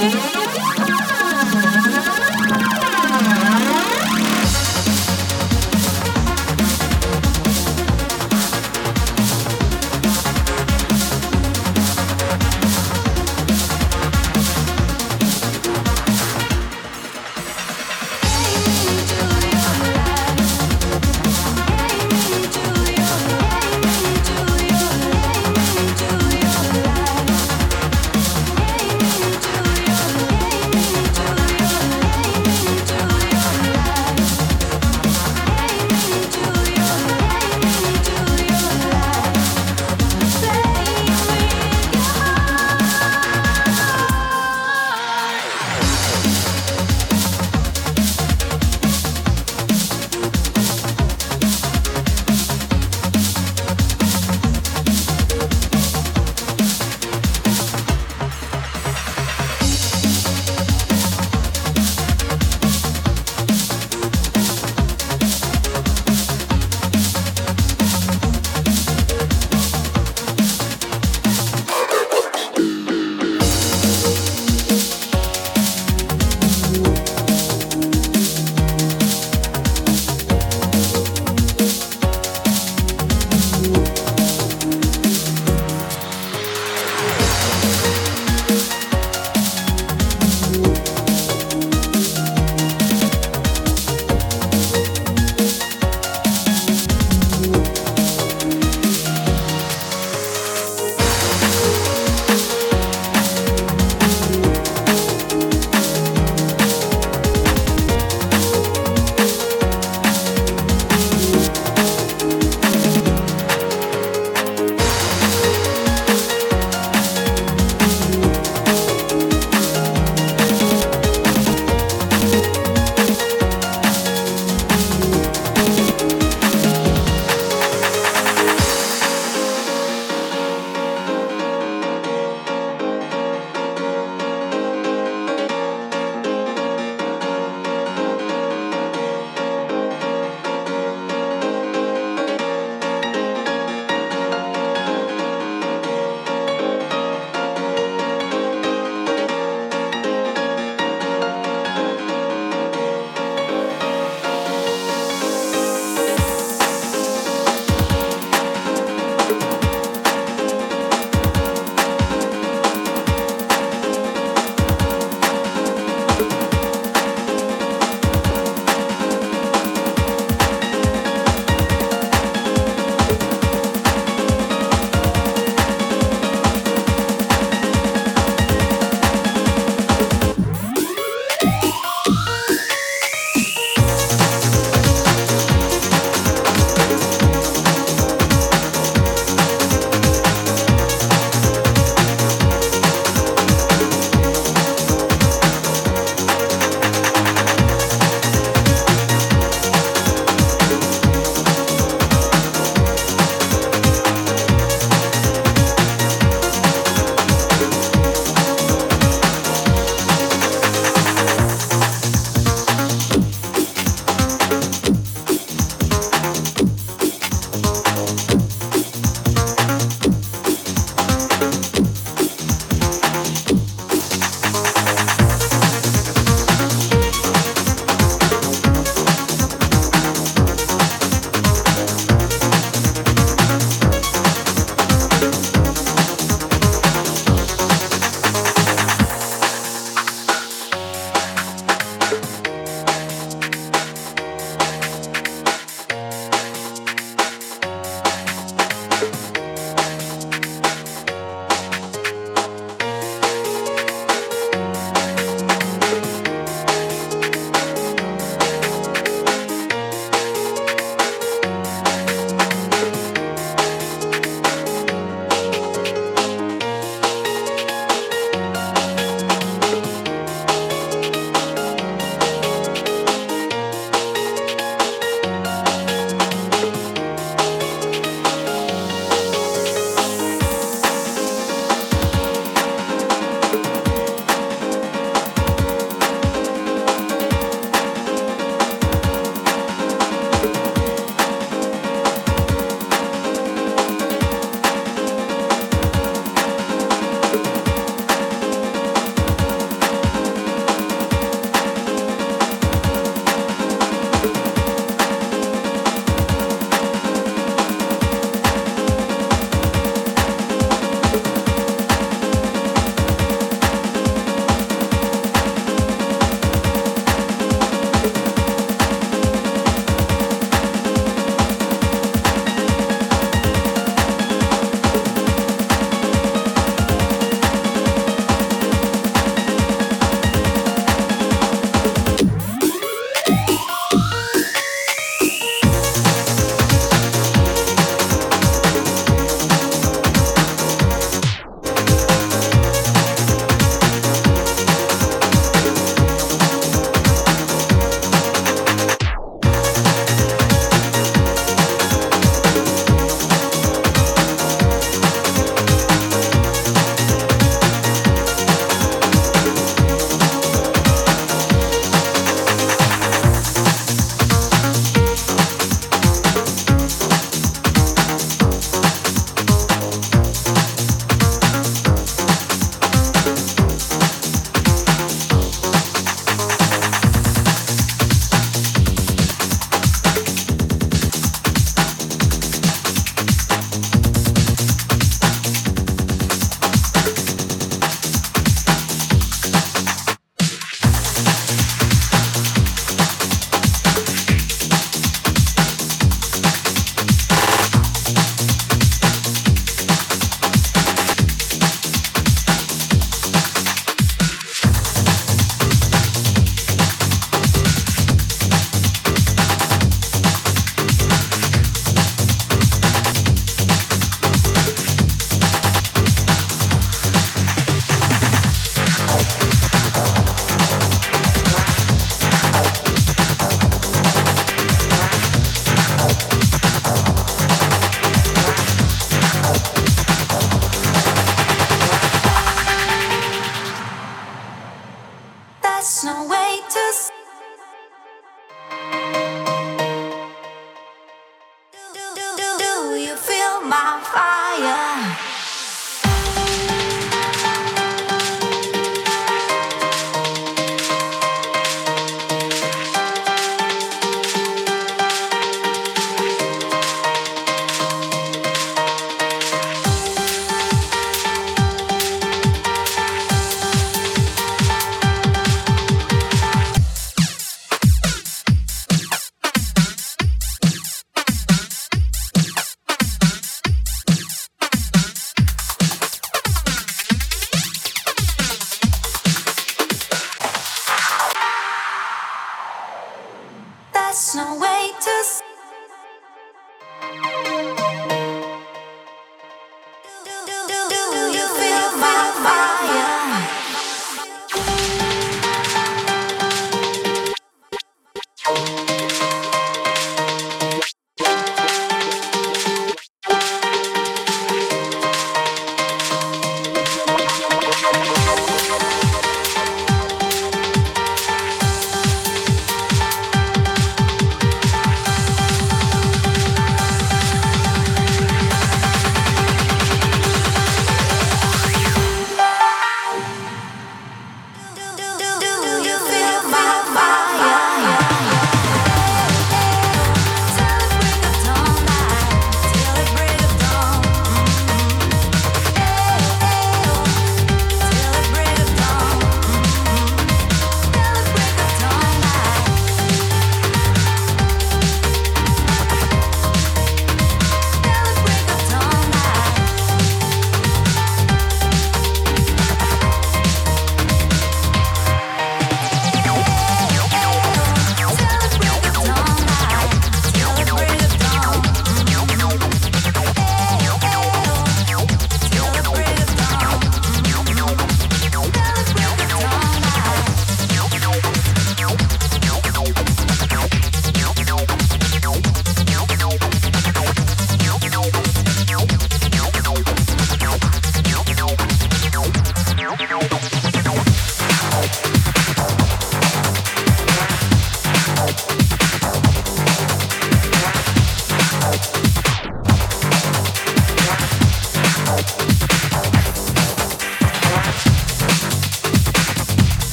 Thank you.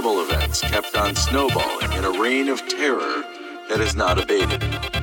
terrible events kept on snowballing in a reign of terror that has not abated.